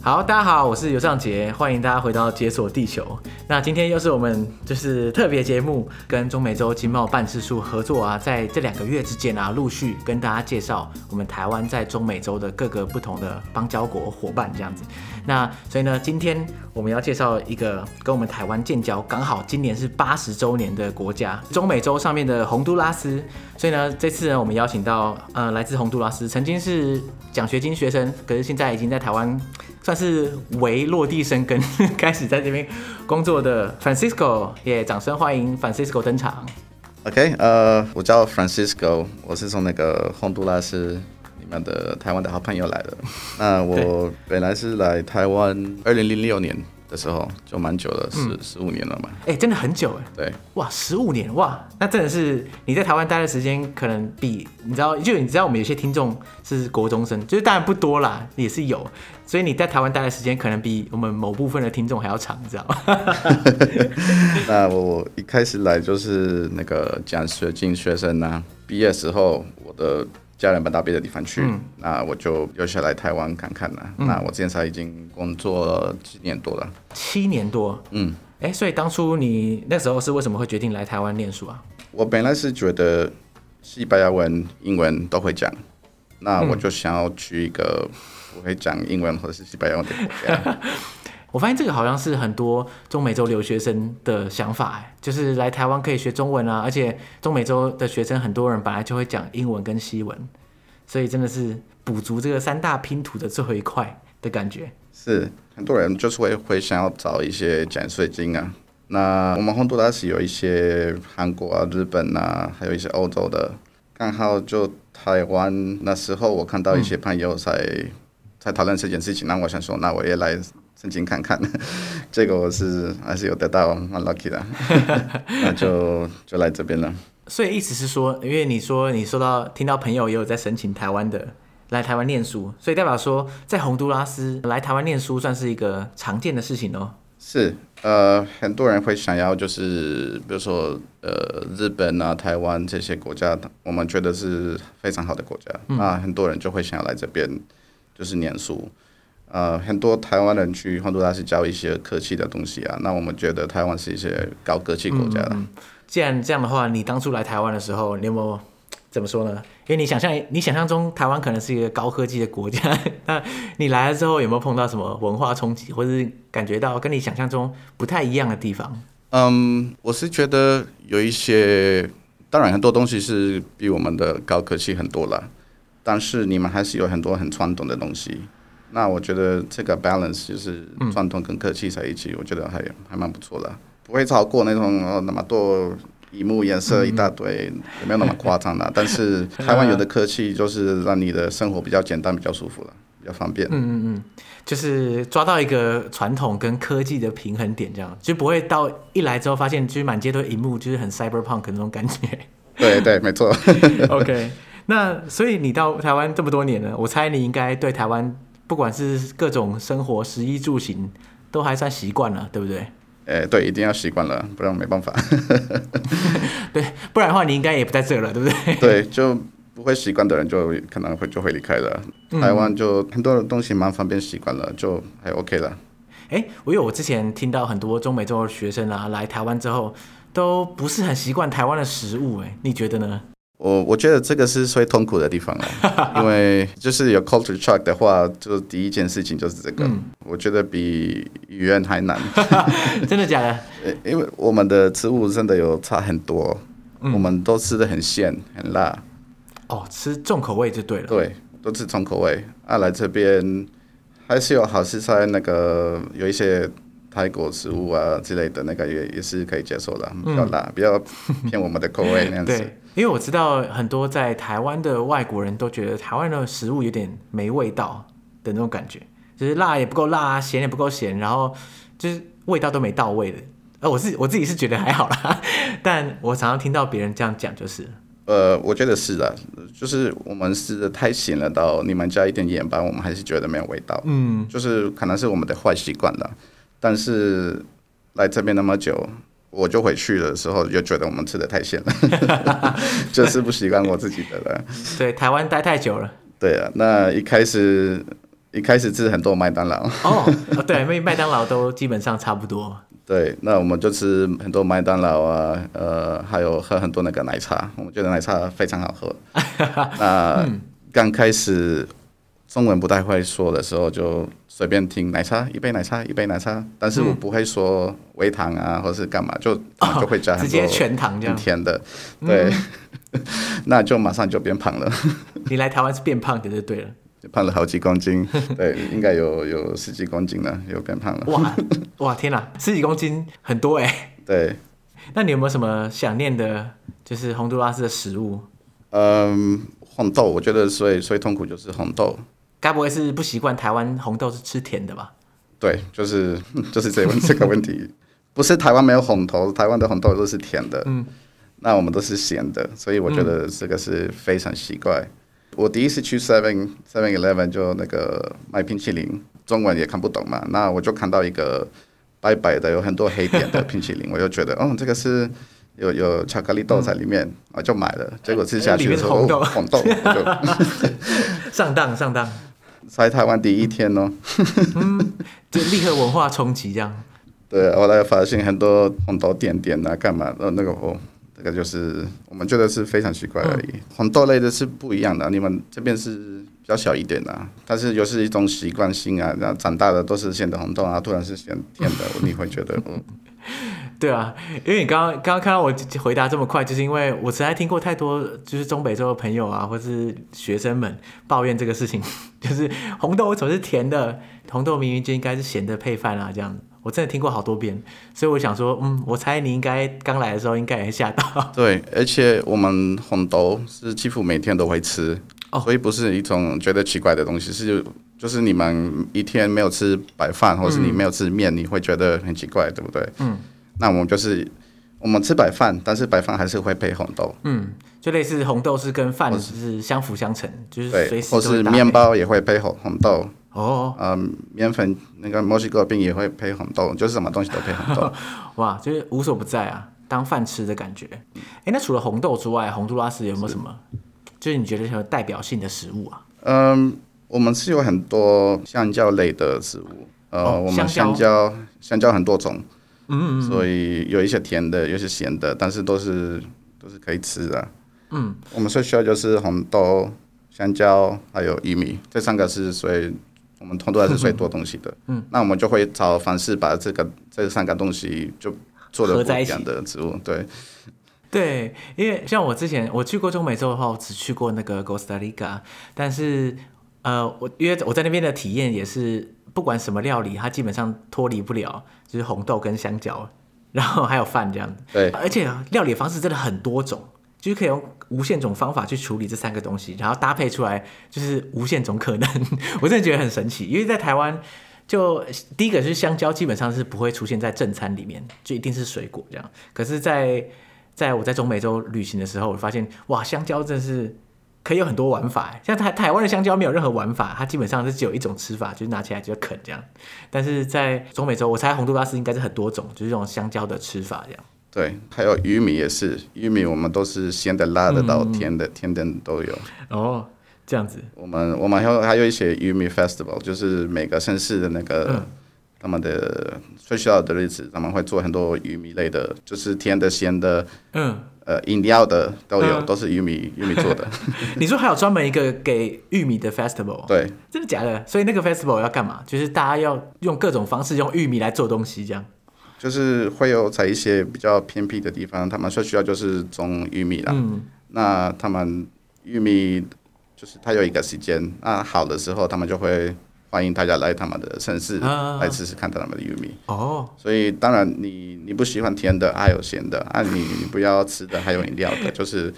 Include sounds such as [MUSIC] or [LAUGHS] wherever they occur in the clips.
好，大家好，我是尤尚杰，欢迎大家回到解锁地球。那今天又是我们就是特别节目，跟中美洲经贸办事处合作啊，在这两个月之间啊，陆续跟大家介绍我们台湾在中美洲的各个不同的邦交国伙伴这样子。那所以呢，今天我们要介绍一个跟我们台湾建交刚好今年是八十周年的国家——中美洲上面的洪都拉斯。所以呢，这次呢，我们邀请到呃来自洪都拉斯，曾经是奖学金学生，可是现在已经在台湾。算是为落地生根，[LAUGHS] 开始在这边工作的 Francisco，也、掌声欢迎 Francisco 登场。OK，呃，我叫 Francisco，我是从那个洪都拉斯里面的台湾的好朋友来的。那我本来是来台湾二零零六年。的时候就蛮久了，十十五年了嘛。哎、欸，真的很久哎。对，哇，十五年哇，那真的是你在台湾待的时间，可能比你知道，就你知道我们有些听众是国中生，就是当然不多啦，也是有，所以你在台湾待的时间可能比我们某部分的听众还要长，你知道吗？[LAUGHS] 那我一开始来就是那个奖学金学生啊，毕业时候我的。家人搬到别的地方去，嗯、那我就留下来台湾看看了。嗯、那我现在已经工作了七年多了，七年多。嗯，哎、欸，所以当初你那时候是为什么会决定来台湾念书啊？我本来是觉得西班牙文、英文都会讲，那我就想要去一个不会讲英文或者是西班牙文的国家。[LAUGHS] 我发现这个好像是很多中美洲留学生的想法，哎，就是来台湾可以学中文啊，而且中美洲的学生很多人本来就会讲英文跟西文，所以真的是补足这个三大拼图的最后一块的感觉。是很多人就是会会想要找一些奖学金啊。那我们洪都拉斯有一些韩国啊、日本啊，还有一些欧洲的，刚好就台湾那时候我看到一些朋友在、在讨论这件事情，那我想说，那我也来。申请看看，[LAUGHS] 这个我是还是有得到，蛮 lucky 的，[LAUGHS] 那就就来这边了。所以意思是说，因为你说你收到听到朋友也有在申请台湾的来台湾念书，所以代表说在洪都拉斯来台湾念书算是一个常见的事情哦。是，呃，很多人会想要就是比如说呃日本啊、台湾这些国家，我们觉得是非常好的国家，嗯、那很多人就会想要来这边就是念书。呃，很多台湾人去洪都拉斯教一些科技的东西啊，那我们觉得台湾是一些高科技国家的。嗯，既然这样的话，你当初来台湾的时候，你有没有怎么说呢？因为你想象，你想象中台湾可能是一个高科技的国家，[LAUGHS] 那你来了之后有没有碰到什么文化冲击，或者是感觉到跟你想象中不太一样的地方？嗯，我是觉得有一些，当然很多东西是比我们的高科技很多了，但是你们还是有很多很传统的东西。那我觉得这个 balance 就是传统跟科技在一起，嗯、我觉得还还蛮不错的，不会超过那种哦那么多荧幕颜色一大堆，嗯、也没有那么夸张的。[LAUGHS] 但是台湾有的科技就是让你的生活比较简单、比较舒服了，比较方便。嗯嗯嗯，就是抓到一个传统跟科技的平衡点，这样就不会到一来之后发现就是满街都荧幕，就是很 cyberpunk 那种感觉。对对，没错。[LAUGHS] OK，那所以你到台湾这么多年了，我猜你应该对台湾。不管是各种生活、食衣住行，都还算习惯了，对不对？哎、欸，对，一定要习惯了，不然没办法。[LAUGHS] 对，不然的话你应该也不在这了，对不对？对，就不会习惯的人就可能会就会离开了。嗯、台湾就很多的东西蛮方便，习惯了就还 OK 了。哎、欸，我有我之前听到很多中美洲的学生啊，来台湾之后都不是很习惯台湾的食物，哎，你觉得呢？我我觉得这个是最痛苦的地方哦，[LAUGHS] 因为就是有 culture shock 的话，就第一件事情就是这个。嗯、我觉得比语言还难。[LAUGHS] 真的假的？[LAUGHS] 因为我们的食物真的有差很多，嗯、我们都吃的很咸很辣。哦，吃重口味就对了。对，都吃重口味。啊，来这边还是有好吃菜，那个有一些泰国食物啊之类的，那个也也是可以接受的，比较辣，嗯、比较偏我们的口味那样子。因为我知道很多在台湾的外国人都觉得台湾的食物有点没味道的那种感觉，就是辣也不够辣，咸也不够咸，然后就是味道都没到位的。呃，我是我自己是觉得还好啦，[LAUGHS] 但我常常听到别人这样讲，就是，呃，我觉得是的，就是我们吃的太咸了，到你们加一点盐巴，我们还是觉得没有味道。嗯，就是可能是我们的坏习惯了，但是来这边那么久。我就回去的时候就觉得我们吃的太咸了，[LAUGHS] 就是不习惯我自己的了。对，台湾待太久了。对啊，那一开始一开始吃很多麦当劳。哦，对，因为麦当劳都基本上差不多。对，那我们就吃很多麦当劳啊，呃，还有喝很多那个奶茶，我们觉得奶茶非常好喝。[LAUGHS] 那刚开始中文不太会说的时候，就随便听奶茶，一杯奶茶，一杯奶茶，但是我不会说微糖啊，或是干嘛，就就会加直接全糖这样甜的，对，[LAUGHS] 那就马上就变胖了。[LAUGHS] 你来台湾是变胖的就对了。胖了好几公斤，[LAUGHS] 对，应该有有十几公斤了，又变胖了。哇哇天哪，十几公斤很多哎、欸。对，那你有没有什么想念的，就是洪都拉斯的食物？嗯，红豆，我觉得最最痛苦就是红豆。该不会是不习惯台湾红豆是吃甜的吧？对，就是 [LAUGHS] 就是这问这个问题，不是台湾没有红豆，台湾的红豆都是甜的，嗯，那我们都是咸的，所以我觉得这个是非常奇怪。嗯我第一次去 Seven Seven Eleven 就那个卖冰淇淋，中文也看不懂嘛，那我就看到一个白白的有很多黑点的冰淇淋，[LAUGHS] 我就觉得哦，这个是有有巧克力豆在里面，我、嗯、就买了。结果吃下去的时候，红豆，哦、红豆就上 [LAUGHS] 当上当，在台湾第一天哦，嗯，就立刻文化冲击这样。[LAUGHS] 对，后来发现很多红豆点点啊，干嘛？的，那个哦。这个就是我们觉得是非常奇怪而已。嗯、红豆类的是不一样的，你们这边是比较小一点的，但是又是一种习惯性啊。然后长大的都是咸的红豆啊，突然是咸甜的，[LAUGHS] 你会觉得嗯。[LAUGHS] 对啊，因为你刚刚刚刚看到我回答这么快，就是因为我实在听过太多，就是中北洲的朋友啊，或是学生们抱怨这个事情，[LAUGHS] 就是红豆总是甜的，红豆明明就应该是咸的配饭啊，这样。我真的听过好多遍，所以我想说，嗯，我猜你应该刚来的时候应该也会吓到。[LAUGHS] 对，而且我们红豆是几乎每天都会吃，哦，所以不是一种觉得奇怪的东西，是就是你们一天没有吃白饭，或是你没有吃面，嗯，你会觉得很奇怪，对不对？嗯。那我们就是我们吃白饭，但是白饭还是会配红豆。嗯，就类似红豆是跟饭是相辅相成，就是随时或是面包也会配红红豆。哦，嗯，面粉那个墨西哥饼也会配红豆，就是什么东西都配红豆。[LAUGHS] 哇，就是无所不在啊，当饭吃的感觉。哎、欸，那除了红豆之外，洪都拉斯有没有什么？是就是你觉得有代表性的食物啊？嗯，我们是有很多香蕉类的食物。呃，哦、我们香蕉香蕉很多种，嗯，嗯，嗯，所以有一些甜的，有一些咸的，但是都是都是可以吃的。嗯，我们最需要就是红豆、香蕉还有玉米，这三个是所以。我们通常还是最多东西的，嗯，那我们就会找方式把这个这三个东西就做的不一样的植物，对，对，因为像我之前我去过中美洲的话，我只去过那个 Costa Rica，但是呃，我因为我在那边的体验也是，不管什么料理，它基本上脱离不了就是红豆跟香蕉，然后还有饭这样，对，而且料理方式真的很多种。就是可以用无限种方法去处理这三个东西，然后搭配出来就是无限种可能。[LAUGHS] 我真的觉得很神奇，因为在台湾，就第一个是香蕉，基本上是不会出现在正餐里面，就一定是水果这样。可是在，在在我在中美洲旅行的时候，我发现哇，香蕉真是可以有很多玩法。像台台湾的香蕉没有任何玩法，它基本上是只有一种吃法，就是拿起来就啃这样。但是在中美洲，我猜洪都拉斯应该是很多种，就是这种香蕉的吃法这样。对，还有玉米也是，玉米我们都是咸的、辣的到甜的，嗯、甜的都有。哦，这样子。我们我们还有还有一些玉米 festival，就是每个城市的那个、嗯、他们的最需要的日子，他们会做很多玉米类的，就是甜的、咸的，嗯，呃，饮料的都有，嗯、都是玉米玉米做的。[LAUGHS] 你说还有专门一个给玉米的 festival？对，真的假的？所以那个 festival 要干嘛？就是大家要用各种方式用玉米来做东西，这样。就是会有在一些比较偏僻的地方，他们说需要就是种玉米啦。嗯、那他们玉米就是他有一个时间，那好的时候，他们就会欢迎大家来他们的城市来试试看他们的玉米。哦。所以当然你你不喜欢甜的，还有咸的，啊你你不要吃的，还有饮料的，[LAUGHS] 就是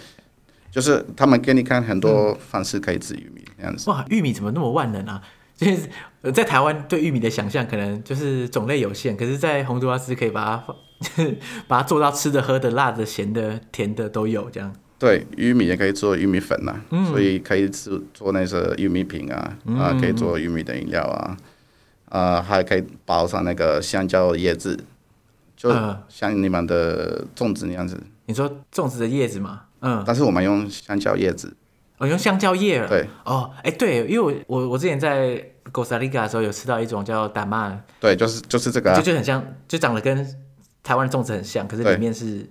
就是他们给你看很多方式可以吃玉米这样子。哇，玉米怎么那么万能啊？就是在台湾对玉米的想象可能就是种类有限，可是，在洪都拉斯可以把它 [LAUGHS] 把它做到吃的、喝的、辣的、咸的、甜的都有这样。对，玉米也可以做玉米粉呐、啊，嗯、所以可以做做那些玉米饼啊，嗯、啊，可以做玉米的饮料啊，啊，还可以包上那个香蕉叶子，就像你们的粽子那样子。你说粽子的叶子吗？嗯，但是我们用香蕉叶子。我、哦、用香蕉叶了。对。哦，哎，对，因为我我我之前在哥斯达黎加的时候有吃到一种叫达玛，对，就是就是这个、啊，就就很像，就长得跟台湾的粽子很像，可是里面是，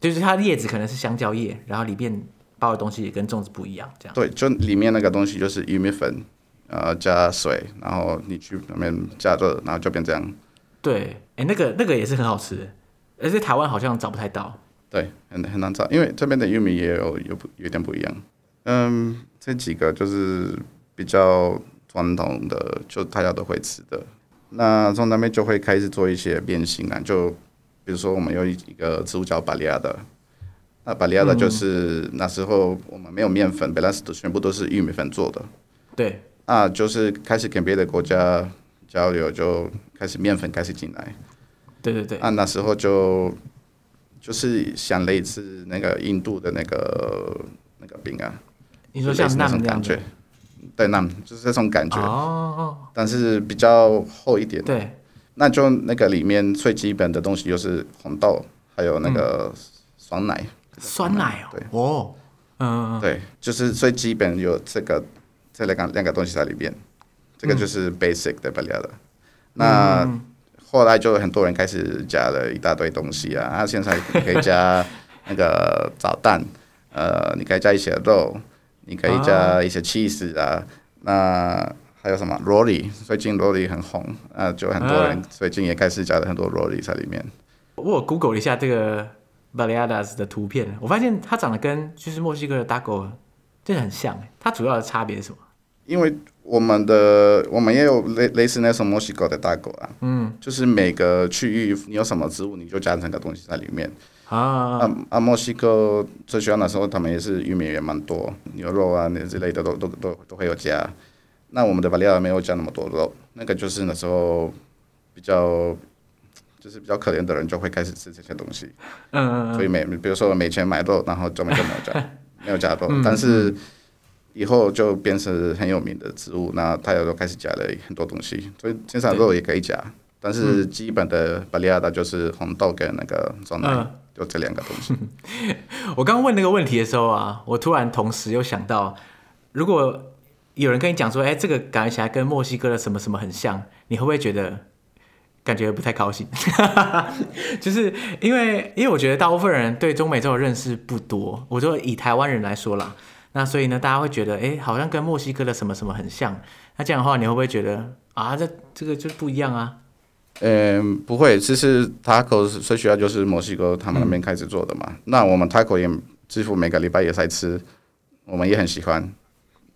就是它的叶子可能是香蕉叶，然后里面包的东西也跟粽子不一样，这样。对，就里面那个东西就是玉米粉，呃，加水，然后你去里面加热，然后就变这样。对，哎，那个那个也是很好吃，而且台湾好像找不太到。对，很很难找，因为这边的玉米也有有不有点不一样。嗯，这几个就是比较传统的，就大家都会吃的。那从那边就会开始做一些变形啊，就比如说我们有一个植物叫巴利亚的，那巴利亚的就是那时候我们没有面粉，本来是全部都是玉米粉做的。对，啊，就是开始跟别的国家交流，就开始面粉开始进来。对对对，啊，那时候就就是像类似那个印度的那个那个饼啊。你说像那种感觉，对，那就是这种感觉哦，但是比较厚一点。对，那就那个里面最基本的东西就是红豆，还有那个酸奶。酸奶哦，对。哦，嗯，对，就是最基本有这个这两个两个东西在里面，这个就是 basic 的巴利亚的。那后来就很多人开始加了一大堆东西啊，啊，现在可以加 [LAUGHS] 那个枣蛋，呃，你可以加一些肉。你可以加一些 cheese 啊，那还有什么 rolly？最近 rolly 很红啊，就很多人最近也开始加了很多 rolly 在里面。我有 Google 了一下这个 baleadas 的图片，我发现它长得跟就是墨西哥的 taco 真的很像。它主要的差别是什么？因为我们的我们也有类类似那种墨西哥的 taco 啊，嗯，就是每个区域你有什么植物，你就加成个东西在里面。啊啊啊！墨西哥最喜欢的时候，他们也是玉米也蛮多，牛肉啊那之类的都都都都会有加。那我们的巴利亚没有加那么多肉，那个就是那时候比较就是比较可怜的人就会开始吃这些东西。嗯嗯嗯。所以每比如说没钱买肉，然后就没就没有加 [LAUGHS] 没有加肉，但是以后就变成很有名的植物，那他也都开始加了很多东西，所以现在肉也可以加，但是基本的巴利亚的就是红豆跟那个酸奶。就这两个东西。[LAUGHS] 我刚刚问那个问题的时候啊，我突然同时又想到，如果有人跟你讲说，哎，这个感觉起来跟墨西哥的什么什么很像，你会不会觉得感觉不太高兴？[LAUGHS] 就是因为，因为我觉得大部分人对中美洲的认识不多。我就以台湾人来说啦，那所以呢，大家会觉得，哎，好像跟墨西哥的什么什么很像。那这样的话，你会不会觉得啊，这这个就不一样啊？嗯，不会，其实 taco 最需要就是墨西哥他们那边开始做的嘛。那我们 taco 也几乎每个礼拜也在吃，我们也很喜欢。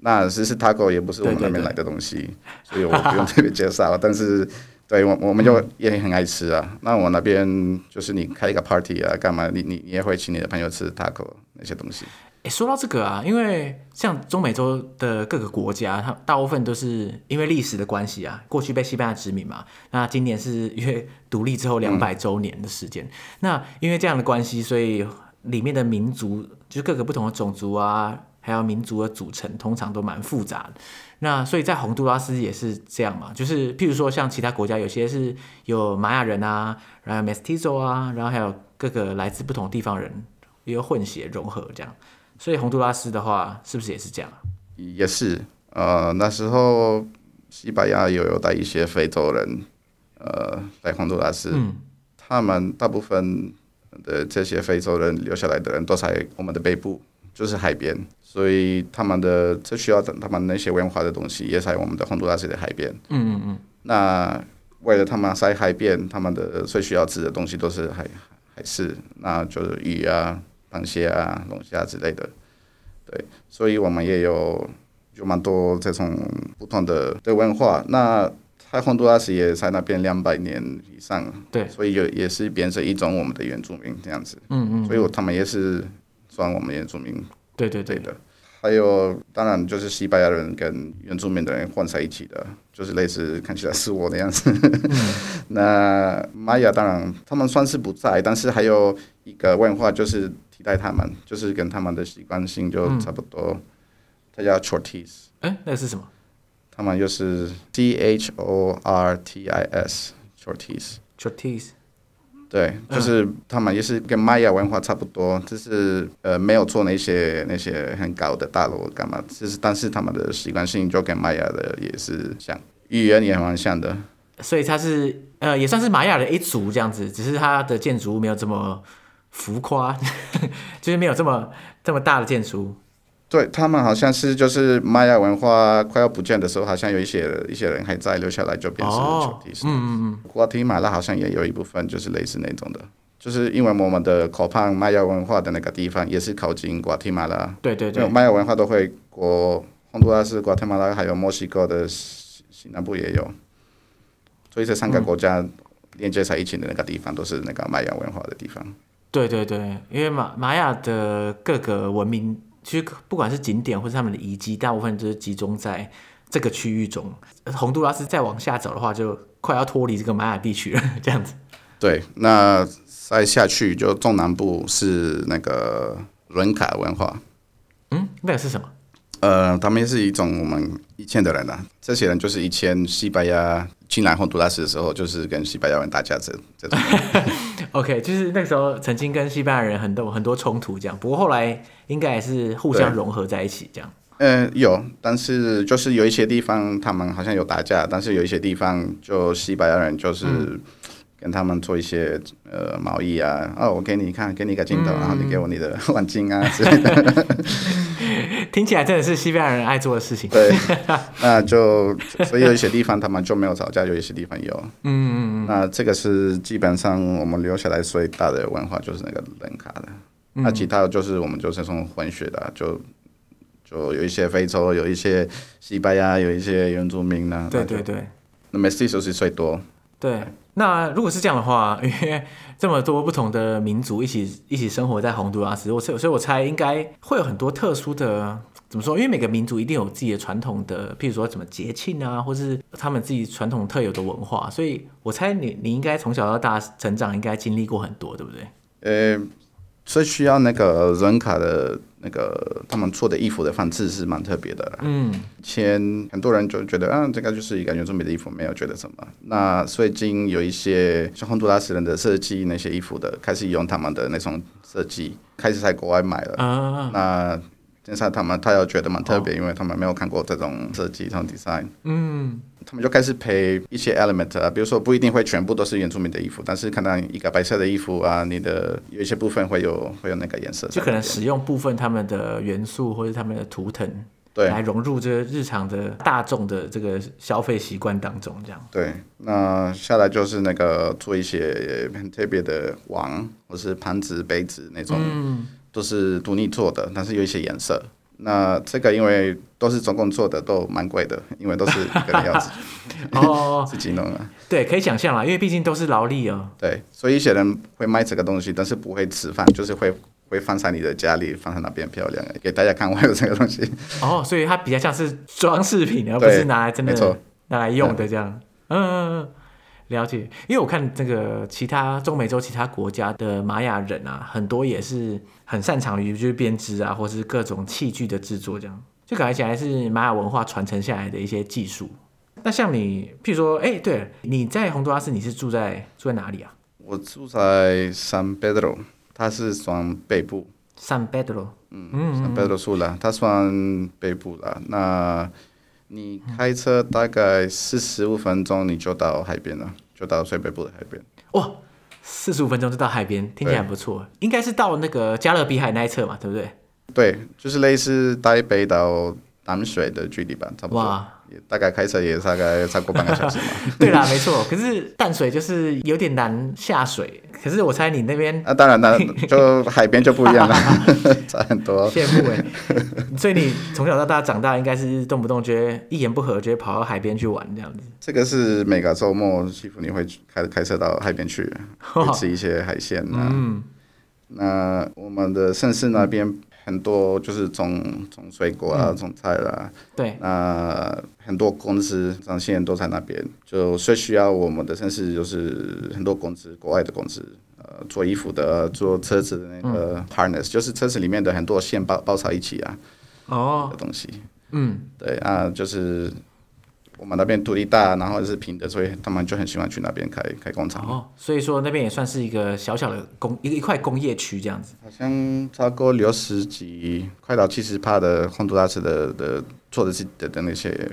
那其实 taco 也不是我们那边来的东西，对对对，所以我不用特别介绍。[LAUGHS] 但是，对我我们就也很爱吃啊。嗯、那我那边就是你开一个 party 啊，干嘛？你你你也会请你的朋友吃 taco 那些东西。诶，说到这个啊，因为像中美洲的各个国家，它大部分都是因为历史的关系啊，过去被西班牙殖民嘛。那今年是因为独立之后两百周年的时间。嗯、那因为这样的关系，所以里面的民族，就是各个不同的种族啊，还有民族的组成，通常都蛮复杂的。那所以在洪都拉斯也是这样嘛，就是譬如说像其他国家，有些是有玛雅人啊，然后 Mestizo 啊，然后还有各个来自不同地方人，也有混血融合这样。所以洪都拉斯的话，是不是也是这样？也是，呃，那时候西班牙有有带一些非洲人，呃，来洪都拉斯，嗯、他们大部分的这些非洲人留下来的人都在我们的北部，就是海边，所以他们的这需要等他们那些文化的东西也在我们的洪都拉斯的海边。嗯嗯嗯。那为了他们在海边，他们的最需要吃的东西都是海海事，那就是鱼啊。螃蟹啊、龙虾之类的，对，所以我们也有有蛮多这种不同的的文化。那在洪都拉斯也在那边两百年以上，对，所以就也是变成一种我们的原住民这样子。嗯，嗯嗯，所以他们也是算我们原住民。对对对的。还有，当然就是西班牙人跟原住民的人混在一起的，就是类似看起来是我的样子。嗯、[LAUGHS] 那玛雅当然他们算是不在，但是还有一个文化就是替代他们，就是跟他们的习惯性就差不多。他、嗯、叫 Chortis。哎，那个是什么？他们又是 C H O R T I S Chortis。Chortis。对，就是他们也是跟玛雅文化差不多，就是呃没有做那些那些很高的大楼干嘛，就是但是他们的习惯性就跟玛雅的也是像，语言也蛮像的。所以它是呃也算是玛雅的一族这样子，只是它的建筑物没有这么浮夸，[LAUGHS] 就是没有这么这么大的建筑。对他们好像是就是玛雅文化快要不见的时候，好像有一些一些人还在留下来，就变成球体式。嗯嗯嗯。瓜地马拉好像也有一部分就是类似那种的，就是因为我们的科潘玛雅文化的那个地方也是靠近瓜地马拉。对对对。玛雅文化都会过洪都拉斯、瓜地马拉还有墨西哥的西西南部也有，所以这三个国家连接在一起的那个地方都是那个玛雅文化的地方。对对对，因为玛玛雅的各个文明。其实不管是景点或是他们的遗迹，大部分都是集中在这个区域中。洪都拉斯再往下走的话，就快要脱离这个玛雅地区了。这样子。对，那再下去就中南部是那个伦卡文化。嗯，那个是什么？呃，他们是一种我们以前的人呐、啊。这些人就是以前西班牙进来洪都拉斯的时候，就是跟西班牙人打架这这种。[LAUGHS] OK，就是那时候曾经跟西班牙人很多很多冲突这样，不过后来应该也是互相融合在一起这样。嗯、呃，有，但是就是有一些地方他们好像有打架，但是有一些地方就西班牙人就是。嗯跟他们做一些呃毛衣啊，哦，我给你看，给你一个镜头，嗯、然后你给我你的黄金啊之类的。[LAUGHS] 听起来真的是西班牙人爱做的事情。对，[LAUGHS] 那就所以有一些地方他们就没有吵架，有一些地方有。嗯嗯嗯。那这个是基本上我们留下来最大的文化就是那个人卡的，嗯、那其他的就是我们就是从混血的，就就有一些非洲，有一些西班牙，有一些原住民呢。对对对。那么 mestizo 是最多。对。那如果是这样的话，[LAUGHS] 因为这么多不同的民族一起一起生活在洪都拉斯，我所以我猜应该会有很多特殊的，怎么说？因为每个民族一定有自己的传统的，譬如说什么节庆啊，或是他们自己传统特有的文化，所以我猜你你应该从小到大成长，应该经历过很多，对不对？呃。所以需要那个人卡的那个他们做的衣服的方式是蛮特别的。嗯，以前很多人就觉得啊，这个就是一个原住民的衣服，没有觉得什么。那最近有一些像洪都拉斯人的设计那些衣服的，开始用他们的那种设计，开始在国外买了。啊，那现在他们他又觉得蛮特别，哦、因为他们没有看过这种设计，这种 design。嗯。他们就开始配一些 element 啊，比如说不一定会全部都是原住民的衣服，但是可能一个白色的衣服啊，你的有一些部分会有会有那个颜色，就可能使用部分他们的元素或者他们的图腾，对，来融入这个日常的大众的这个消费习惯当中，这样。对，那下来就是那个做一些很特别的碗或是盘子、杯子那种，嗯、都是独立做的，但是有一些颜色。那这个因为都是总共做的都蛮贵的，因为都是一个人要自己 [LAUGHS] 哦 [LAUGHS] 自己弄啊。对，可以想象啦，因为毕竟都是劳力哦。对，所以一些人会卖这个东西，但是不会吃饭，就是会会放在你的家里，放在那边漂亮，给大家看我有这个东西。[LAUGHS] 哦，所以它比较像是装饰品，而不是拿来真的拿来用的这样。嗯嗯嗯。了解，因为我看这个其他中美洲其他国家的玛雅人啊，很多也是很擅长于就是编织啊，或是各种器具的制作，这样就感觉起来是玛雅文化传承下来的一些技术。那像你，譬如说，哎，对，你在洪都拉斯，你是住在住在哪里啊？我住在 San Pedro，它是算北部。San Pedro，嗯嗯，San Pedro Sula，它算北部了。那你开车大概四十五分钟，你就到海边了，就到最北部的海边。哇，四十五分钟就到海边，听起来很不错。应该是到那个加勒比海那一侧嘛，对不对？对，就是类似台北到淡水的距离吧，差不多。哇大概开车也大概超过半个小时嘛。[LAUGHS] 对啦，没错。可是淡水就是有点难下水。可是我猜你那边啊，当然了，[LAUGHS] 就海边就不一样了，[LAUGHS] 差很多。羡慕哎。所以你从小到大长大，应该是动不动觉得一言不合就会跑到海边去玩这样子。这个是每个周末几乎你会开开车到海边去，吃一些海鲜啊。[LAUGHS] 嗯。那我们的盛世那边。很多就是种种水果啊，种菜啦。对。那很多公司，像现在都在那边，就最需要我们的，甚至就是很多公司，国外的公司，呃，做衣服的，做车子的那个 harness，就是车子里面的很多线包包在一起啊。哦。的东西。嗯。对啊，就是我们那边土地大，然后是平的，所以他们就很喜欢去那边开开工厂。哦，所以说那边也算是一个小小的工一一块工业区这样子。好像超过六十几，快到七十帕的洪都拉斯的的做的是的的那些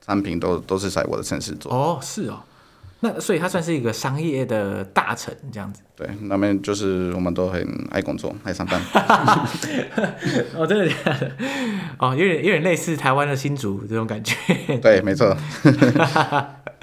产品都都是在我的城市做。哦，是哦。那所以它算是一个商业的大城这样子。对，那边就是我们都很爱工作，爱上班。[LAUGHS] 哦，真的假的？哦，有点有点类似台湾的新竹这种感觉。[LAUGHS] 对，没错。[LAUGHS]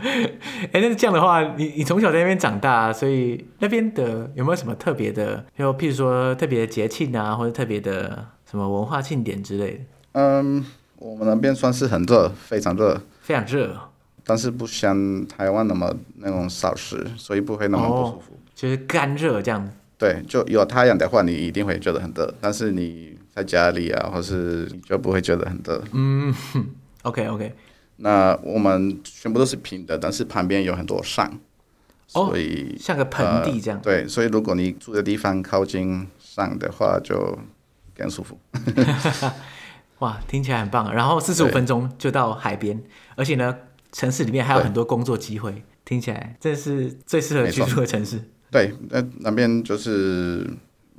哎，那这样的话，你你从小在那边长大，所以那边的有没有什么特别的？就譬如说特别的节庆啊，或者特别的什么文化庆典之类的。嗯，我们那边算是很热，非常热，非常热。但是不像台湾那么那种潮湿，所以不会那么不舒服。哦、就是干热这样子。对，就有太阳的话，你一定会觉得很热。但是你在家里啊，或是你就不会觉得很热。嗯，OK OK。那我们全部都是平的，但是旁边有很多山，哦、所以像个盆地这样、呃。对，所以如果你住的地方靠近山的话，就更舒服。[LAUGHS] 哇，听起来很棒。然后四十五分钟就到海边，而且呢。城市里面还有很多工作机会，听起来这是最适合居住的城市。对，那那边就是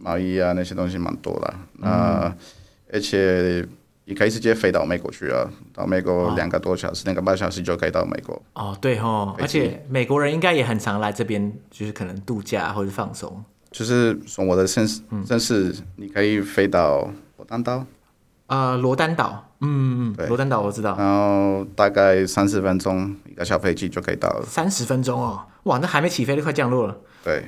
贸易啊，那些东西蛮多的。那、嗯、而且你可以直接飞到美国去啊，到美国两个多小时，两、哦、个半小时就可以到美国。哦，对哦，而且美国人应该也很常来这边，就是可能度假或者放松。就是从我的城市，城市你可以飞到罗丹岛。呃，罗丹岛，嗯嗯，罗丹岛我知道。然后大概三十分钟一个小飞机就可以到了。三十分钟哦，哇，那还没起飞就快降落了。对，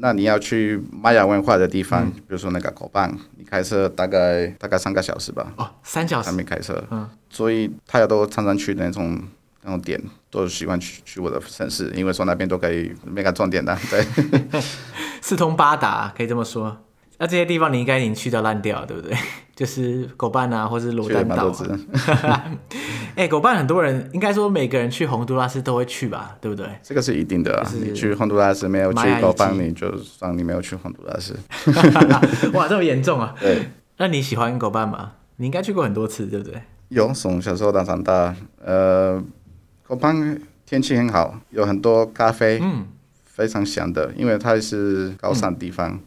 那你要去玛雅文化的地方，嗯、比如说那个狗棒，你开车大概大概三个小时吧。哦，三小时。还没开车，嗯。所以大家都常常去那种那种点，都喜欢去去我的城市，因为说那边都可以没个撞点的，[LAUGHS] 对。四通八达，可以这么说。那这些地方你应该已经去到烂掉，对不对？就是狗伴啊，或是罗丹岛。[LAUGHS] 哎、欸，狗伴很多人，应该说每个人去洪都拉斯都会去吧，对不对？这个是一定的啊。就是、你去洪都拉斯没有去狗伴，你就算你没有去洪都拉斯。[LAUGHS] 哇，这么严重啊！[LAUGHS] 对。那你喜欢狗伴吗？你应该去过很多次，对不对？有，从小时候到长大。呃，狗伴天气很好，有很多咖啡，嗯，非常香的，因为它是高山地方。嗯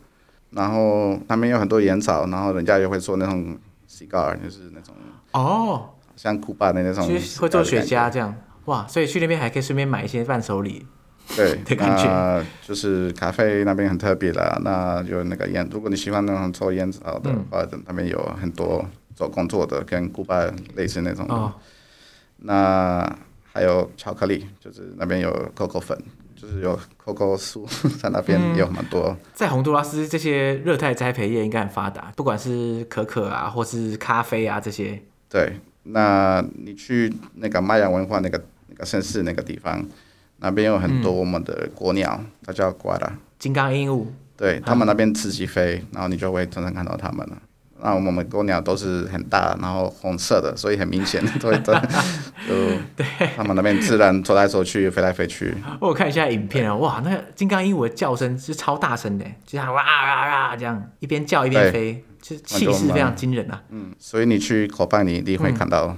然后他们有很多烟草，然后人家也会做那种 cigar，就是那种哦，像古巴的那种，会做雪茄这样，哇！所以去那边还可以顺便买一些伴手礼，对 [LAUGHS] 的感觉。就是咖啡那边很特别的，那就那个烟，如果你喜欢那种抽烟草的话，嗯、他们有很多做工作的，跟古巴类似那种。哦。那还有巧克力，就是那边有可可粉。就是有 COCO 树 [LAUGHS] 在那边也有蛮多、嗯。在洪都拉斯，这些热带栽培业应该很发达，不管是可可啊，或是咖啡啊这些。对，那你去那个玛雅文化那个那个盛世那个地方，那边有很多我们的国鸟，嗯、它叫瓜达。金刚鹦鹉。对，他们那边自己飞，然后你就会常常看到他们了。那我们国鸟都是很大，然后红色的，所以很明显，对对，[LAUGHS] [LAUGHS] 就对，他们那边自然走来走去，飞来飞去。我看一下影片啊，哇，那个金刚鹦鹉的叫声是超大声的，就像哇哇哇这样，一边叫一边飞，就气势非常惊人啊。嗯，所以你去口巴尼，你会看到、嗯。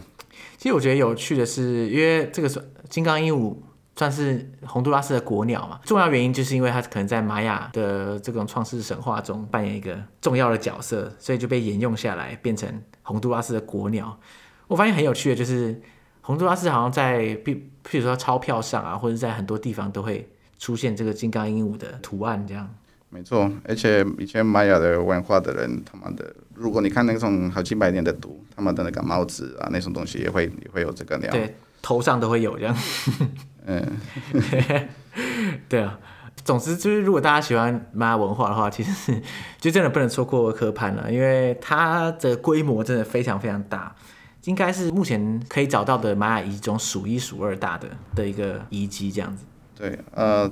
其实我觉得有趣的是，因为这个是金刚鹦鹉。算是洪都拉斯的国鸟嘛？重要原因就是因为它可能在玛雅的这种创世神话中扮演一个重要的角色，所以就被沿用下来，变成洪都拉斯的国鸟。我发现很有趣的，就是洪都拉斯好像在，譬譬如说钞票上啊，或者在很多地方都会出现这个金刚鹦鹉的图案，这样。没错，而且以前玛雅的文化的人，他们的如果你看那种好几百年的图，他们的那个帽子啊，那种东西也会也会有这个鸟。对。头上都会有这样，嗯，[LAUGHS] 对啊，总之就是如果大家喜欢玛雅文化的话，其实就真的不能错过科潘了，因为它的规模真的非常非常大，应该是目前可以找到的玛雅遗迹中数一数二大的的一个遗迹这样子。对，呃，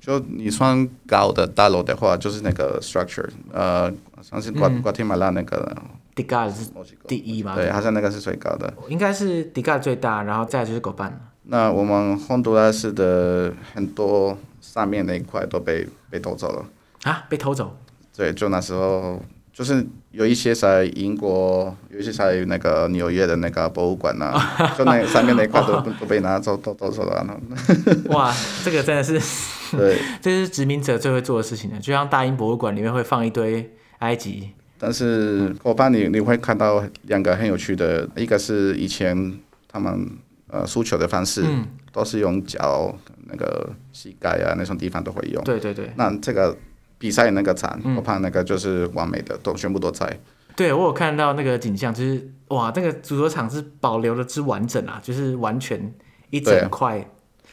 就你算高的大楼的话，就是那个 structure，呃，像是瓜瓜地马拉那个。迪嘎是第一嘛？对，好像那个是最高的。应该是迪嘎最大，然后再就是狗班。那我们洪都拉斯的很多上面那一块都被被偷走了。啊？被偷走？对，就那时候就是有一些在英国，有一些在那个纽约的那个博物馆呐、啊，[LAUGHS] 就那上面那一块都都被拿走都偷走了。[LAUGHS] 哇，这个真的是，对，[LAUGHS] 这是殖民者最会做的事情了。就像大英博物馆里面会放一堆埃及，但是我怕你你会看到两个很有趣的，一个是以前他们呃输球的方式，嗯、都是用脚那个膝盖啊那种地方都会用。对对对，那这个。比赛那个场，我怕那个就是完美的，都全部都在。对，我有看到那个景象，就是哇，那个足球场是保留的之完整啊，就是完全一整块。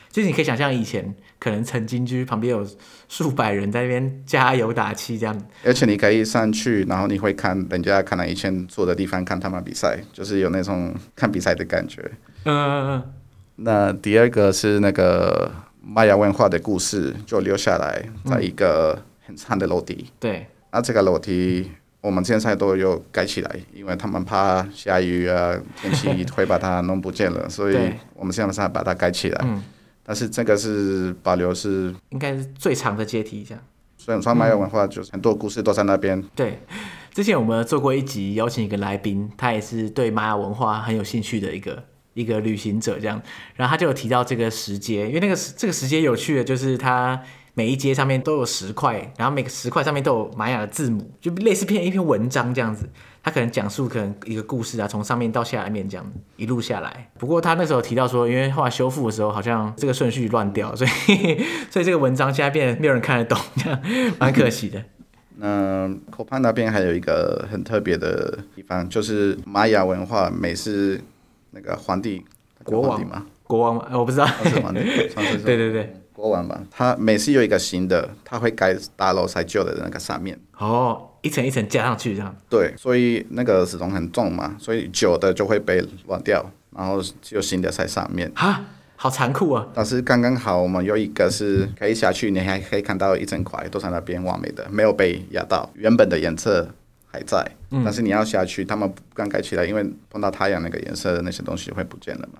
就是你可以想象以前可能曾经就是旁边有数百人在那边加油打气这样。而且你可以上去，然后你会看人家可能以前坐的地方看他们比赛，就是有那种看比赛的感觉。嗯嗯嗯。那第二个是那个玛雅文化的故事，就留下来在一个。很长的楼梯，对，那这个楼梯我们现在都有盖起来，因为他们怕下雨啊，天气会把它弄不见了，[LAUGHS] 所以我们现在把它盖起来。嗯，但是这个是保留是应该是最长的阶梯，这样。所以说玛雅文化就是很多故事都在那边。对，之前我们做过一集，邀请一个来宾，他也是对玛雅文化很有兴趣的一个一个旅行者，这样，然后他就有提到这个石阶，因为那个这个石阶有趣的就是它。每一阶上面都有石块，然后每个石块上面都有玛雅的字母，就类似篇一篇文章这样子。他可能讲述可能一个故事啊，从上面到下面这样一路下来。不过他那时候提到说，因为后来修复的时候好像这个顺序乱掉，所以 [LAUGHS] 所以这个文章现在变得没有人看得懂，这样蛮可惜的。那科潘那边还有一个很特别的地方，就是玛雅文化每次那个皇帝国王嘛，国王吗？我不知道。是皇帝 [LAUGHS] 对对对。国王嘛，他每次有一个新的，他会盖大楼在旧的那个上面。哦，一层一层加上去这样。对，所以那个石头很重嘛，所以旧的就会被乱掉，然后就新的在上面。哈，好残酷啊！但是刚刚好，我们有一个是可以下去，你还可以看到一整块都在那边完美的，没有被压到，原本的颜色还在。嗯。但是你要下去，他们刚盖起来，因为碰到太阳那个颜色的那些东西会不见了嘛。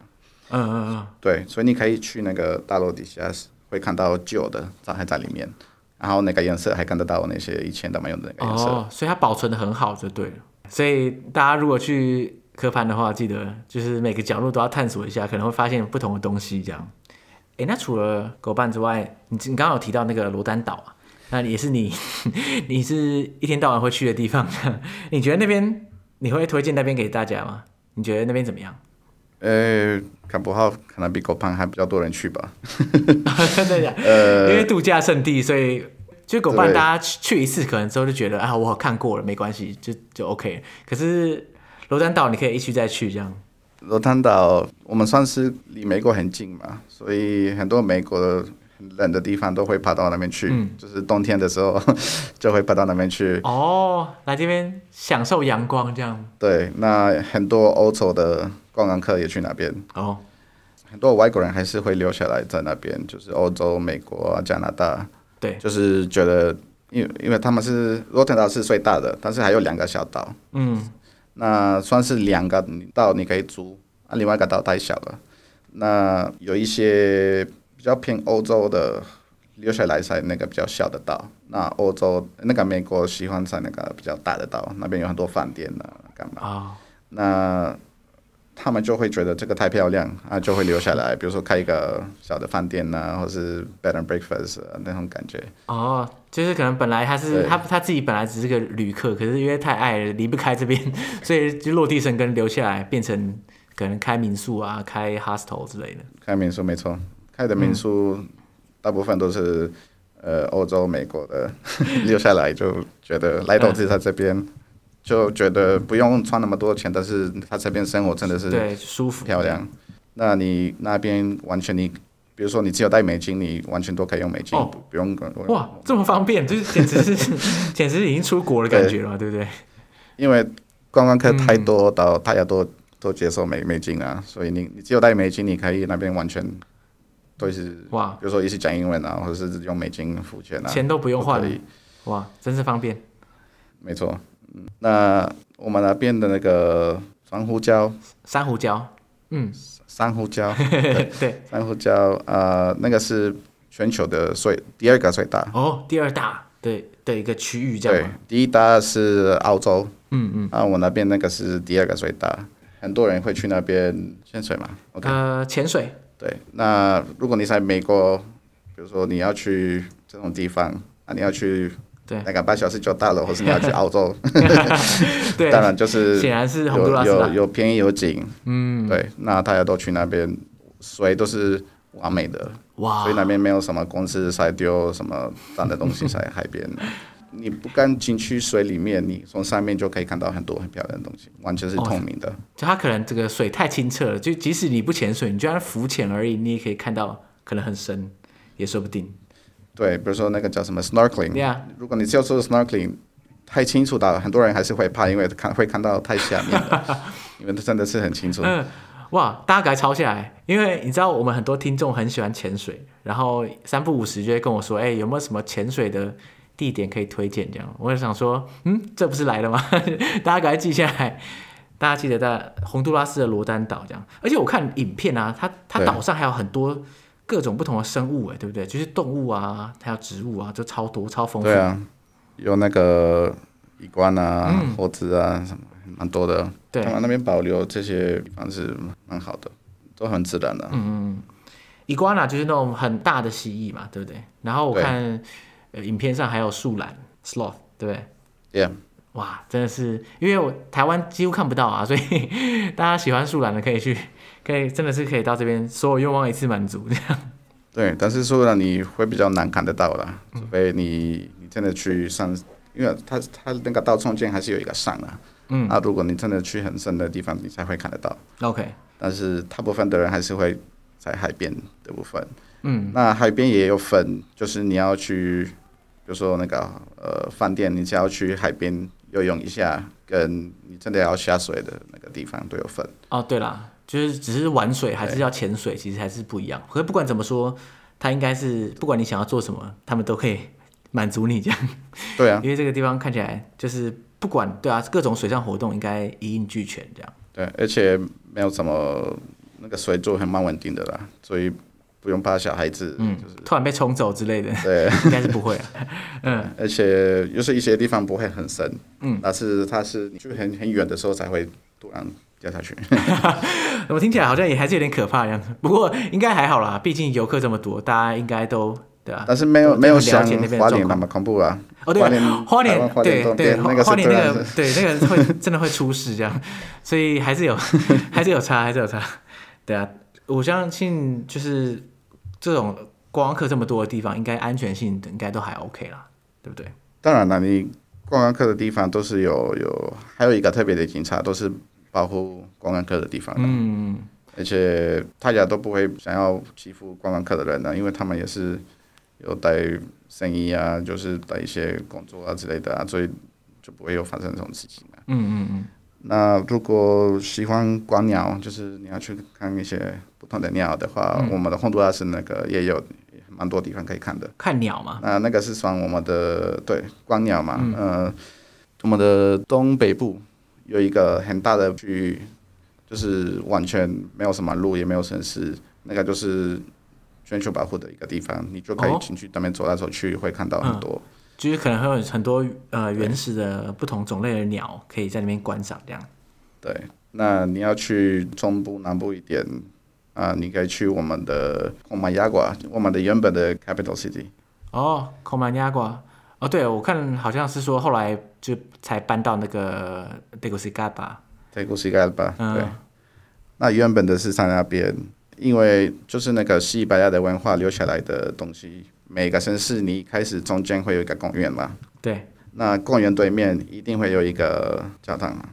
嗯嗯嗯。对，所以你可以去那个大楼底下。会看到旧的它还在里面，然后那个颜色还看得到那些以前都没有的那个颜色，哦，所以它保存的很好就对了。所以大家如果去科潘的话，记得就是每个角落都要探索一下，可能会发现不同的东西。这样，哎，那除了狗伴之外，你你刚刚有提到那个罗丹岛啊，那也是你 [LAUGHS] 你是一天到晚会去的地方。你觉得那边你会推荐那边给大家吗？你觉得那边怎么样？呃，搞不好可能比狗潘还比较多人去吧。[LAUGHS] 真的假？呃，因为度假胜地，所以就狗潘大家去去一次，可能之后就觉得啊，我看过了，没关系，就就 OK。可是罗丹岛你可以一去再去这样。罗丹岛我们算是离美国很近嘛，所以很多美国的很冷的地方都会跑到那边去，嗯，就是冬天的时候 [LAUGHS] 就会跑到那边去。哦，来这边享受阳光这样。对，那很多欧洲的。观光客也去那边。哦，很多外国人还是会留下来在那边，就是欧洲、美国、加拿大，对，就是觉得，因为因为他们是罗腾岛是最大的，但是还有两个小岛，嗯，那算是两个岛你可以租，啊，另外一个岛太小了，那有一些比较偏欧洲的留下来才那个比较小的岛，那欧洲那个美国喜欢在那个比较大的岛，那边有很多饭店啊，干嘛？哦，那。他们就会觉得这个太漂亮啊，就会留下来。比如说开一个小的饭店呐、啊，或是 bed and breakfast 那种感觉。哦，就是可能本来他是他他自己本来只是个旅客，可是因为太爱了，离不开这边，[LAUGHS] 所以就落地生根留下来，变成可能开民宿啊，开 hostel 之类的。开民宿没错，开的民宿大部分都是、嗯、呃欧洲、美国的 [LAUGHS] 留下来，就觉得来投资在这边。嗯就觉得不用赚那么多钱，但是他这边生活真的是对舒服漂亮。那你那边完全你，比如说你只有带美金，你完全都可以用美金，哦、不用。哇，这么方便，就是简直是 [LAUGHS] 简直是已经出国的感觉了，对，对不对？因为观光客太多，到大家都都接受美美金啊，所以你你只有带美金，你可以那边完全都是哇，比如说一起讲英文啊，或者是用美金付钱啊，钱都不用换，哇，真是方便。没错。那我们那边的那个珊瑚礁，珊瑚礁，嗯，珊瑚礁，[LAUGHS] 对，对珊瑚礁，呃，那个是全球的最第二个最大，哦，第二大，对的一个区域，这样。对，第一大是澳洲，嗯嗯，啊，我那边那个是第二个最大，很多人会去那边潜水嘛呃，潜水，对，那如果你在美国，比如说你要去这种地方，啊，你要去。对，那个半小时就到了，或是你要去 [LAUGHS] 澳洲，对，当然就是显然是有有有便宜有景，嗯，对，那大家都去那边，水都是完美的，哇，所以那边没有什么公司在丢什么脏的东西在海边，[LAUGHS] 你不敢进去水里面，你从上面就可以看到很多很漂亮的东西，完全是透明的。就它可能这个水太清澈了，就即使你不潜水，你就算浮潜而已，你也可以看到可能很深，也说不定。对，比如说那个叫什么 snorkeling，、yeah. 如果你只有做 snorkeling，太清楚的，很多人还是会怕，因为看会看到太下面了，因为它真的是很清楚。[LAUGHS] 嗯，哇，大家赶快抄下来，因为你知道我们很多听众很喜欢潜水，然后三不五时就会跟我说，哎，有没有什么潜水的地点可以推荐？这样，我就想说，嗯，这不是来了吗？[LAUGHS] 大家赶快记下来，大家记得在洪都拉斯的罗丹岛这样，而且我看影片啊，它它岛上还有很多。各种不同的生物，哎，对不对？就是动物啊，还有植物啊，就超多、超丰富。对啊，有那个鱼关啊、猴、嗯、子啊，什么蛮多的。对，他们那边保留这些地方是蛮好的，都很自然的。嗯嗯，鱼关啊，就是那种很大的蜥蜴嘛，对不对？然后我看呃影片上还有树懒 （sloth），对不对？Yeah。哇，真的是，因为我台湾几乎看不到啊，所以 [LAUGHS] 大家喜欢树懒的可以去。可以，真的是可以到这边，所有愿望一次满足这样。[LAUGHS] 对，但是树懒，你会比较难看得到啦，除非你你真的去上，因为它它那个道中间还是有一个山啊。嗯。啊，如果你真的去很深的地方，你才会看得到。OK。但是大部分的人还是会在海边的部分。嗯。那海边也有分，就是你要去，比如说那个呃饭店，你只要去海边游泳一下，跟你真的要下水的那个地方都有分。哦，对啦。就是只是玩水还是要潜水，其实还是不一样。可是不管怎么说，它应该是不管你想要做什么，他们都可以满足你这样。对啊，[LAUGHS] 因为这个地方看起来就是不管对啊，各种水上活动应该一应俱全这样。对，而且没有什么那个水柱很蛮稳定的啦，所以不用怕小孩子嗯，就是突然被冲走之类的。对，[LAUGHS] 应该是不会啊。[LAUGHS] 嗯，而且又是一些地方不会很深，嗯，但是它是你去很很远的时候才会突然。掉下去，[LAUGHS] 我听起来好像也还是有点可怕的样子。不过应该还好啦，毕竟游客这么多，大家应该都对啊。但是没有没有像花莲那么恐怖啊。哦，对，花莲花莲对对花莲那个对那个会真的会出事这样，所以还是有还是有差还是有差。对啊，我相信就是这种观光客这么多的地方，应该安全性应该都还 OK 啦，对不对？当然了，你观光客的地方都是有有还有一个特别的警察都是。保护观光客的地方的，嗯，而且大家都不会想要欺负观光客的人呢，因为他们也是有带生意啊，就是带一些工作啊之类的啊，所以就不会有发生这种事情啊。嗯嗯嗯。那如果喜欢观鸟，就是你要去看一些不同的鸟的话，嗯、我们的洪都拉斯那个也有蛮多地方可以看的。看鸟嘛？啊那个是算我们的对观鸟嘛？嗯、呃，我们的东北部。有一个很大的区域，就是完全没有什么路，也没有城市，那个就是全球保护的一个地方，你就可以进去那边走来走去，会看到很多，嗯、就是可能会有很多呃原始的不同种类的鸟可以在那边观赏这样。对，那你要去中部南部一点啊、呃，你可以去我们的孔马亚瓜，我们的原本的 capital city。哦，孔马亚瓜。哦，对，我看好像是说后来就才搬到那个 Tegucigalpa，Tegucigalpa，对。那原本的是在那边，因为就是那个西班牙的文化留下来的东西。每个城市你一开始中间会有一个公园嘛？对。那公园对面一定会有一个教堂嘛？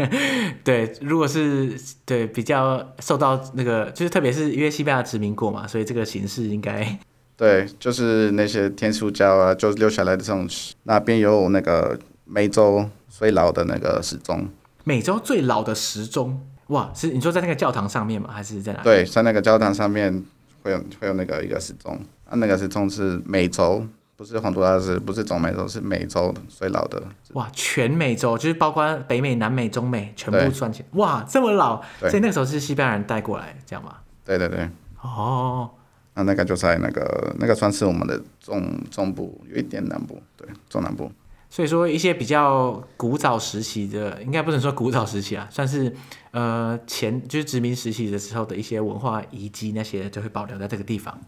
[LAUGHS] 对，如果是对比较受到那个，就是特别是因为西班牙殖民过嘛，所以这个形式应该。[LAUGHS] 对，就是那些天主教啊，就留下来的这种。那边有那个美洲最老的那个时钟。美洲最老的时钟，哇，是你说在那个教堂上面吗？还是在哪里？对，在那个教堂上面会有会有那个一个时钟。啊，那个时钟是美洲，不是洪都拉斯，不是中美洲，是美洲最老的。哇，全美洲就是包括北美、南美、中美全部算起来，哇，这么老。所以那个时候是西班牙人带过来，这样吗？对对对。哦。那那个就在那个那个算是我们的中中部，有一点南部，对，中南部。所以说一些比较古早时期的，应该不能说古早时期啊，算是呃前就是殖民时期的时候的一些文化遗迹，那些就会保留在这个地方。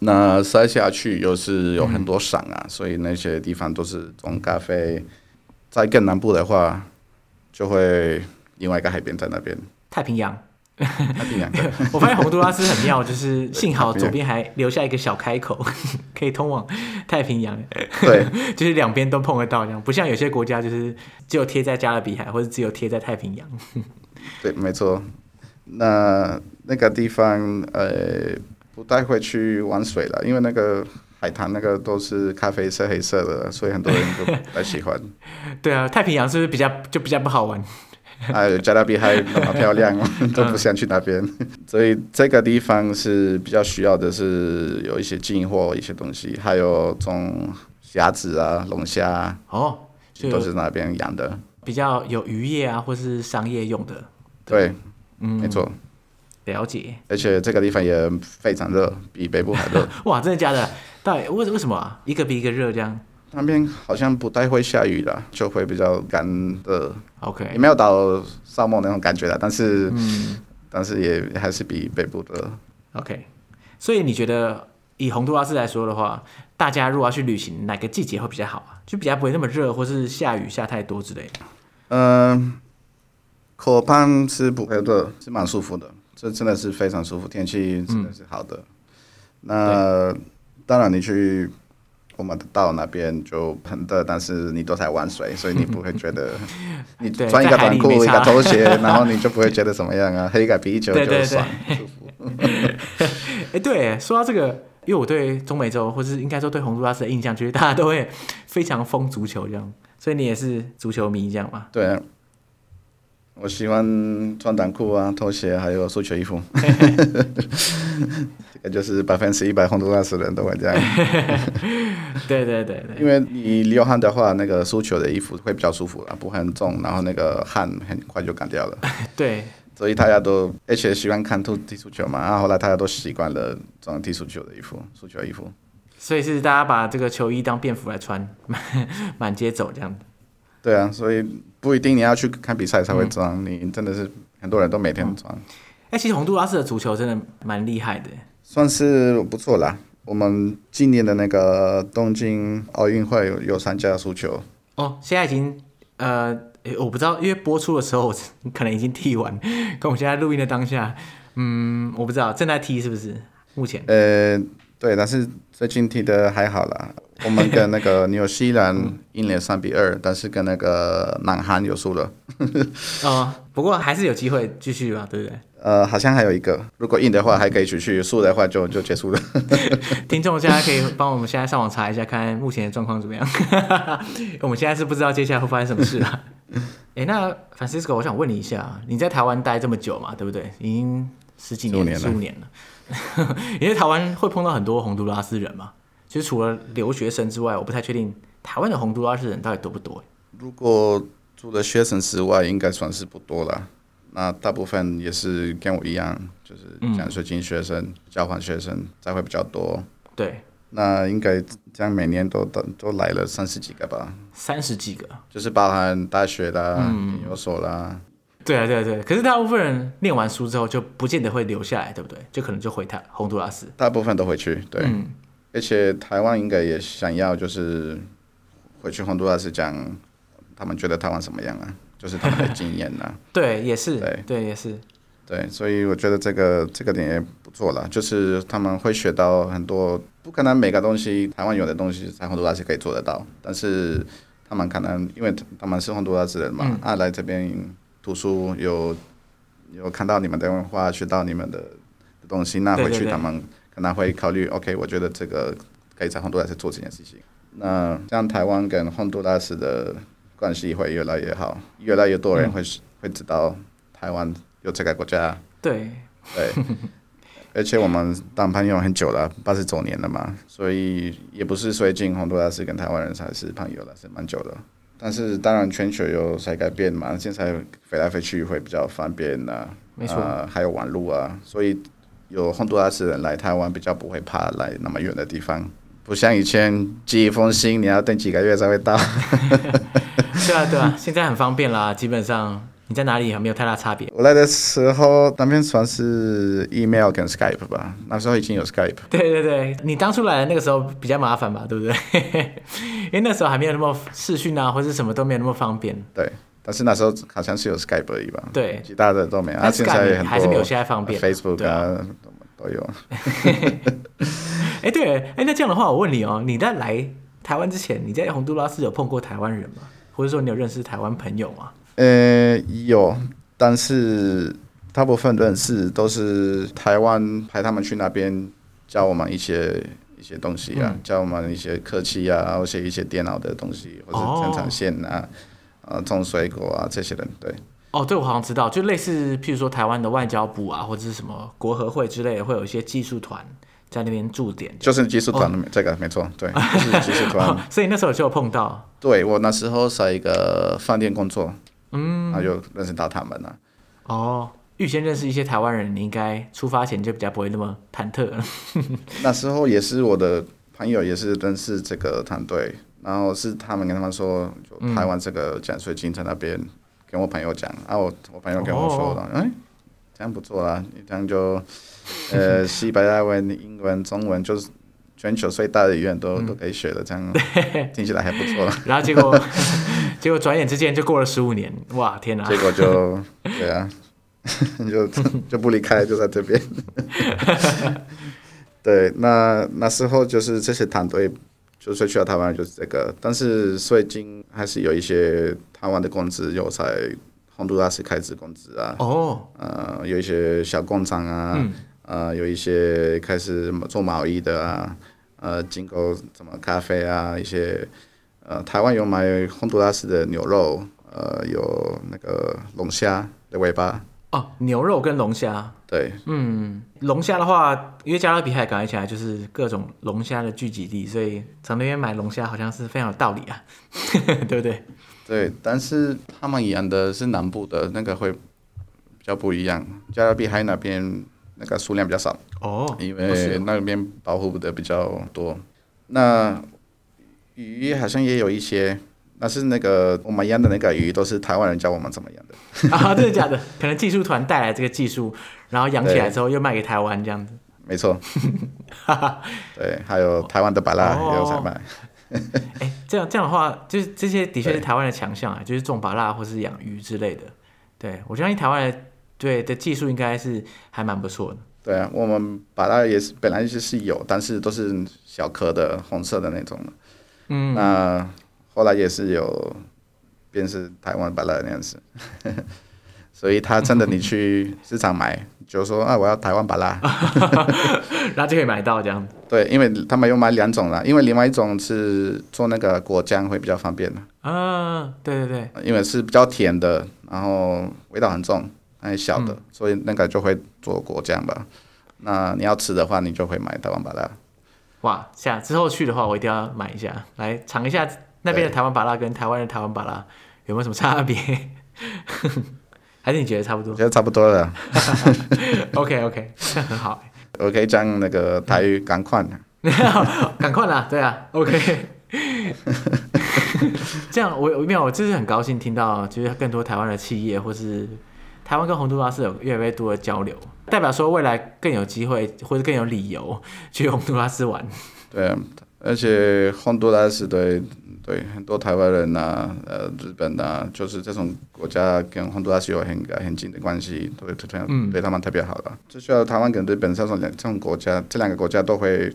那塞下去又是有很多山啊，嗯、所以那些地方都是种咖啡。在更南部的话，就会另外一个海边在那边。太平洋。太平洋。[LAUGHS] 我发现洪都拉斯很妙，就是幸好 [LAUGHS] 左边还留下一个小开口，[LAUGHS] 可以通往太平洋。对，就是两边都碰得到，这样不像有些国家就是只有贴在加勒比海，或者只有贴在太平洋。对，没错。那那个地方，呃，不太会去玩水了，因为那个海滩那个都是咖啡色、黑色的，所以很多人都不太喜欢。[LAUGHS] 对啊，太平洋是不是比较就比较不好玩？还 [LAUGHS] 有加勒比海那么漂亮，都不想去那边。[LAUGHS] 所以这个地方是比较需要的是有一些进货一些东西，还有种虾子啊、龙虾哦，都是那边养的，比较有渔业啊，或是商业用的。对，嗯，没错，了解。而且这个地方也非常热，比北部还热。[LAUGHS] 哇，真的假的？到底为为什么啊？一个比一个热这样？那边好像不太会下雨了，就会比较干的。OK，也没有到沙漠那种感觉了，但是，嗯、但是也还是比北部的。OK，所以你觉得以洪都拉斯来说的话，大家如果要去旅行，哪个季节会比较好啊？就比较不会那么热，或是下雨下太多之类的。嗯，可潘是不会热，是蛮舒服的，这真的是非常舒服，天气真的是好的。嗯、那当然你去。我们到那边就很热，但是你都在玩水，所以你不会觉得 [LAUGHS] 你穿一个短裤、一个拖鞋，然后你就不会觉得怎么样啊？喝一个啤酒就爽，舒服。[LAUGHS] 哎，对，说到这个，因为我对中美洲，或是应该说对洪都拉斯的印象，就是大家都会非常疯足球这样，所以你也是足球迷这样吗？对啊，我喜欢穿短裤啊、拖鞋，还有足球衣服。[LAUGHS] 这个就是百分之一百洪都拉斯人都会这样。[LAUGHS] 对对对对，因为你流汗的话，那个足球的衣服会比较舒服啊，不会很重，然后那个汗很快就干掉了。[LAUGHS] 对，所以大家都而且喜欢看踢足球嘛，然后后来大家都习惯了装踢足球的衣服，足球衣服。所以是大家把这个球衣当便服来穿，满满街走这样。对啊，所以不一定你要去看比赛才会装，嗯、你真的是很多人都每天装。哎、嗯，其实洪都拉斯的足球真的蛮厉害的。算是不错啦。我们今年的那个东京奥运会有有参加足球。哦，现在已经呃，我不知道，因为播出的时候可能已经踢完。[LAUGHS] 跟我们现在录音的当下，嗯，我不知道正在踢是不是？目前。呃，对，但是最近踢的还好啦。[LAUGHS] 我们跟那个纽西兰赢了三比二，但是跟那个南韩有输了。[LAUGHS] 哦，不过还是有机会继续吧，对不对？呃，好像还有一个，如果赢的话还可以继续，输的话就就结束了。[LAUGHS] 听众现在可以帮我们现在上网查一下，看目前的状况怎么样。我们现在是不知道接下来会发生什么事了。哎、欸，那 Francisco，我想问你一下，你在台湾待这么久嘛，对不对？已经十几年、十五年了。你在台湾会碰到很多洪都拉斯人吗？其实除了留学生之外，我不太确定台湾的洪都拉斯人到底多不多。如果除了学生之外，应该算是不多了。那大部分也是跟我一样，就是奖学金学生、嗯、交换学生才会比较多。对，那应该这样每年都都都来了三十几个吧？三十几个，就是包含大学啦、研究所啦。对啊，对啊，对。可是大部分人念完书之后就不见得会留下来，对不对？就可能就回台洪都拉斯。大部分都回去，对。嗯、而且台湾应该也想要，就是回去洪都拉斯讲，他们觉得台湾怎么样啊？就是他们的经验呐，[LAUGHS] 对，也是，对，对，也是，对，所以我觉得这个这个点也不错了，就是他们会学到很多，不可能每个东西台湾有的东西在洪都拉斯可以做得到，但是他们可能因为他们是洪都拉斯人嘛，嗯、啊，来这边读书有有看到你们的文化，学到你们的东西，那回去他们可能会考虑，OK，我觉得这个可以在洪都拉斯做这件事情，那像台湾跟洪都拉斯的。关系会越来越好，越来越多人会、嗯、会知道台湾有这个国家。对对，[LAUGHS] 而且我们当朋友很久了，八十周年了嘛，所以也不是最近洪都拉斯跟台湾人才是朋友了，是蛮久的。但是当然全球有在改变嘛，现在飞来飞去会比较方便呐、啊，没错、呃，还有网络啊，所以有洪都拉斯人来台湾，比较不会怕来那么远的地方，不像以前寄一封信你要等几个月才会到。[LAUGHS] 对啊，对啊，现在很方便啦，基本上。你在哪里也没有太大差别。我来的时候，那边算是 email 跟 Skype 吧，那时候已经有 Skype。对对对，你当初来的那个时候比较麻烦吧，对不对？[LAUGHS] 因为那时候还没有那么视讯啊，或者什么都没有那么方便。对，但是那时候好像是有 Skype 而已吧。对，其他的都没有。但是 Skype 还是没有现在方便。Facebook 啊，都有。[LAUGHS] 哎，对，哎，那这样的话，我问你哦，你在来台湾之前，你在洪都拉斯有碰过台湾人吗？或者说你有认识台湾朋友吗？呃，有，但是大部分认识都是台湾派他们去那边教我们一些一些东西啊，嗯、教我们一些科技啊，或者一些电脑的东西，或者生产线啊，哦、啊，种水果啊这些人，对。哦，对，我好像知道，就类似，譬如说台湾的外交部啊，或者是什么国合会之类的，会有一些技术团在那边驻点。就是技术团，哦、这个没错，对，就 [LAUGHS] 是技术团、哦。[LAUGHS] 所以那时候就有碰到。对，我那时候在一个饭店工作。嗯，那就认识到他们了。哦，预先认识一些台湾人，你应该出发前就比较不会那么忐忑了。那时候也是我的朋友，也是认识这个团队，然后是他们跟他们说，就台湾这个奖学金在那边，跟我朋友讲，然、嗯、后、啊、我我朋友跟我说的，哎、哦，这样不错啊，你这样就呃，西班牙文、英文、中文就是。全球最大的语言都、嗯、都可以学的，这样听起来还不错。[LAUGHS] 然后结果，[LAUGHS] 结果转眼之间就过了十五年，哇，天哪！结果就对啊，[LAUGHS] 就就不离开，就在这边。对，那那时候就是这些团队，就是去到台湾就是这个，但是最近还是有一些台湾的工资有在洪都拉斯开支工资啊。哦。呃，有一些小工厂啊。嗯呃，有一些开始做贸易的啊，呃，进口什么咖啡啊，一些呃，台湾有买洪都拉斯的牛肉，呃，有那个龙虾的尾巴。哦，牛肉跟龙虾。对。嗯，龙虾的话，因为加勒比海港起来就是各种龙虾的聚集地，所以从那边买龙虾好像是非常有道理啊，[LAUGHS] 对不对？对，但是他们养的是南部的那个会比较不一样，加勒比海那边。那个数量比较少哦，因为那边保护的比较多。那鱼好像也有一些，那是那个我们养的那个鱼都是台湾人教我们怎么养的 [LAUGHS] 啊？真的假的？可能技术团带来这个技术，然后养起来之后又卖给台湾这样子。没错，[LAUGHS] 对，还有台湾的白蜡也有在卖。哎，这样这样的话，就是这些的确是台湾的强项啊，就是种芭乐或是养鱼之类的。对，我相信台湾的。对的技术应该是还蛮不错的。对啊，我们芭乐也是本来就是有，但是都是小颗的红色的那种。嗯。那后来也是有，便是台湾芭乐那样子。[LAUGHS] 所以他真的你去市场买，就说啊我要台湾芭乐，[LAUGHS] 然后就可以买到这样子。[LAUGHS] 对，因为他们有买两种啦，因为另外一种是做那个果酱会比较方便的。啊，对对对。因为是比较甜的，然后味道很重。还小的，嗯、所以那个就会做果酱吧。那你要吃的话，你就会买台湾芭乐。哇，下之后去的话，我一定要买一下，来尝一下那边的台湾巴拉跟台湾的台湾巴拉 [LAUGHS] 有没有什么差别？[LAUGHS] 还是你觉得差不多？觉得差不多了。OK OK，这很好。我可以讲那个台语赶快，[LAUGHS] 赶快啦，对啊，OK。这样我我没有，我就是很高兴听到，就是更多台湾的企业或是。台湾跟洪都拉斯有越来越多的交流，代表说未来更有机会或者更有理由去洪都拉斯玩。对啊，而且洪都拉斯对对很多台湾人呐、啊，呃，日本呐、啊，就是这种国家跟洪都拉斯有很很近的关系，对对对他们特别好的。就需要台湾跟日本这种两这种国家，这两个国家都会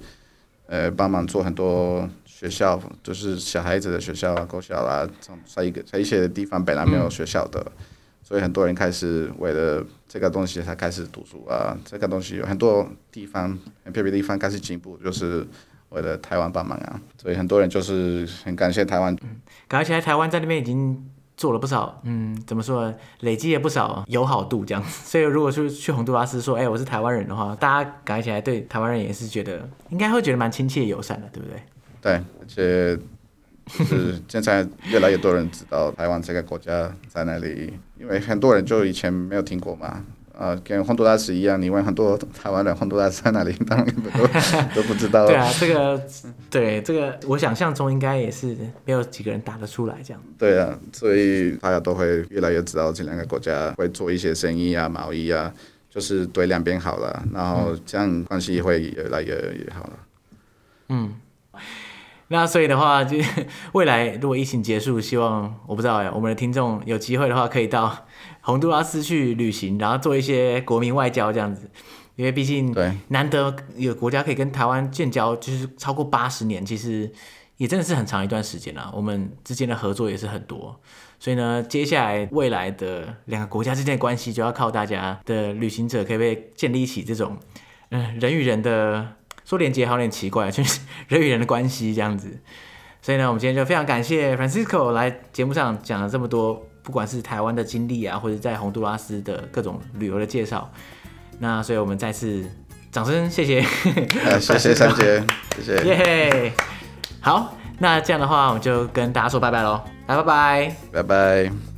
呃帮忙做很多学校，就是小孩子的学校啊、国小啊，在一个在一些地方本来没有学校的。嗯所以很多人开始为了这个东西才开始读书啊，这个东西有很多地方很特别的地方开始进步，就是为了台湾帮忙啊。所以很多人就是很感谢台湾。嗯，感觉起来台湾在那边已经做了不少，嗯，怎么说呢？累积了不少友好度这样。所以如果是去洪都拉斯说，哎、欸，我是台湾人的话，大家感觉起来对台湾人也是觉得应该会觉得蛮亲切友善的，对不对？对，而且。是现在越来越多人知道台湾这个国家在哪里，因为很多人就以前没有听过嘛，呃，跟洪都拉斯一样，你问很多台湾人洪都拉斯在哪里，当然都都不知道。[LAUGHS] 对啊，这个对这个，我想象中应该也是没有几个人答得出来这样。对啊，所以大家都会越来越知道这两个国家会做一些生意啊、贸易啊，就是对两边好了，然后这样关系会越来越越好了。嗯。那所以的话，就未来如果疫情结束，希望我不知道哎，我们的听众有机会的话，可以到洪都拉斯去旅行，然后做一些国民外交这样子，因为毕竟难得有国家可以跟台湾建交，就是超过八十年，其实也真的是很长一段时间了。我们之间的合作也是很多，所以呢，接下来未来的两个国家之间的关系，就要靠大家的旅行者可不可以建立起这种嗯人与人的。说连接好有点奇怪，[LAUGHS] 就是人与人的关系这样子。所以呢，我们今天就非常感谢 Francisco 来节目上讲了这么多，不管是台湾的经历啊，或者在洪都拉斯的各种旅游的介绍。那所以我们再次掌声谢谢，呃、[LAUGHS] 谢谢三杰，谢谢。耶、yeah！好，那这样的话，我们就跟大家说拜拜喽，来拜拜，拜拜。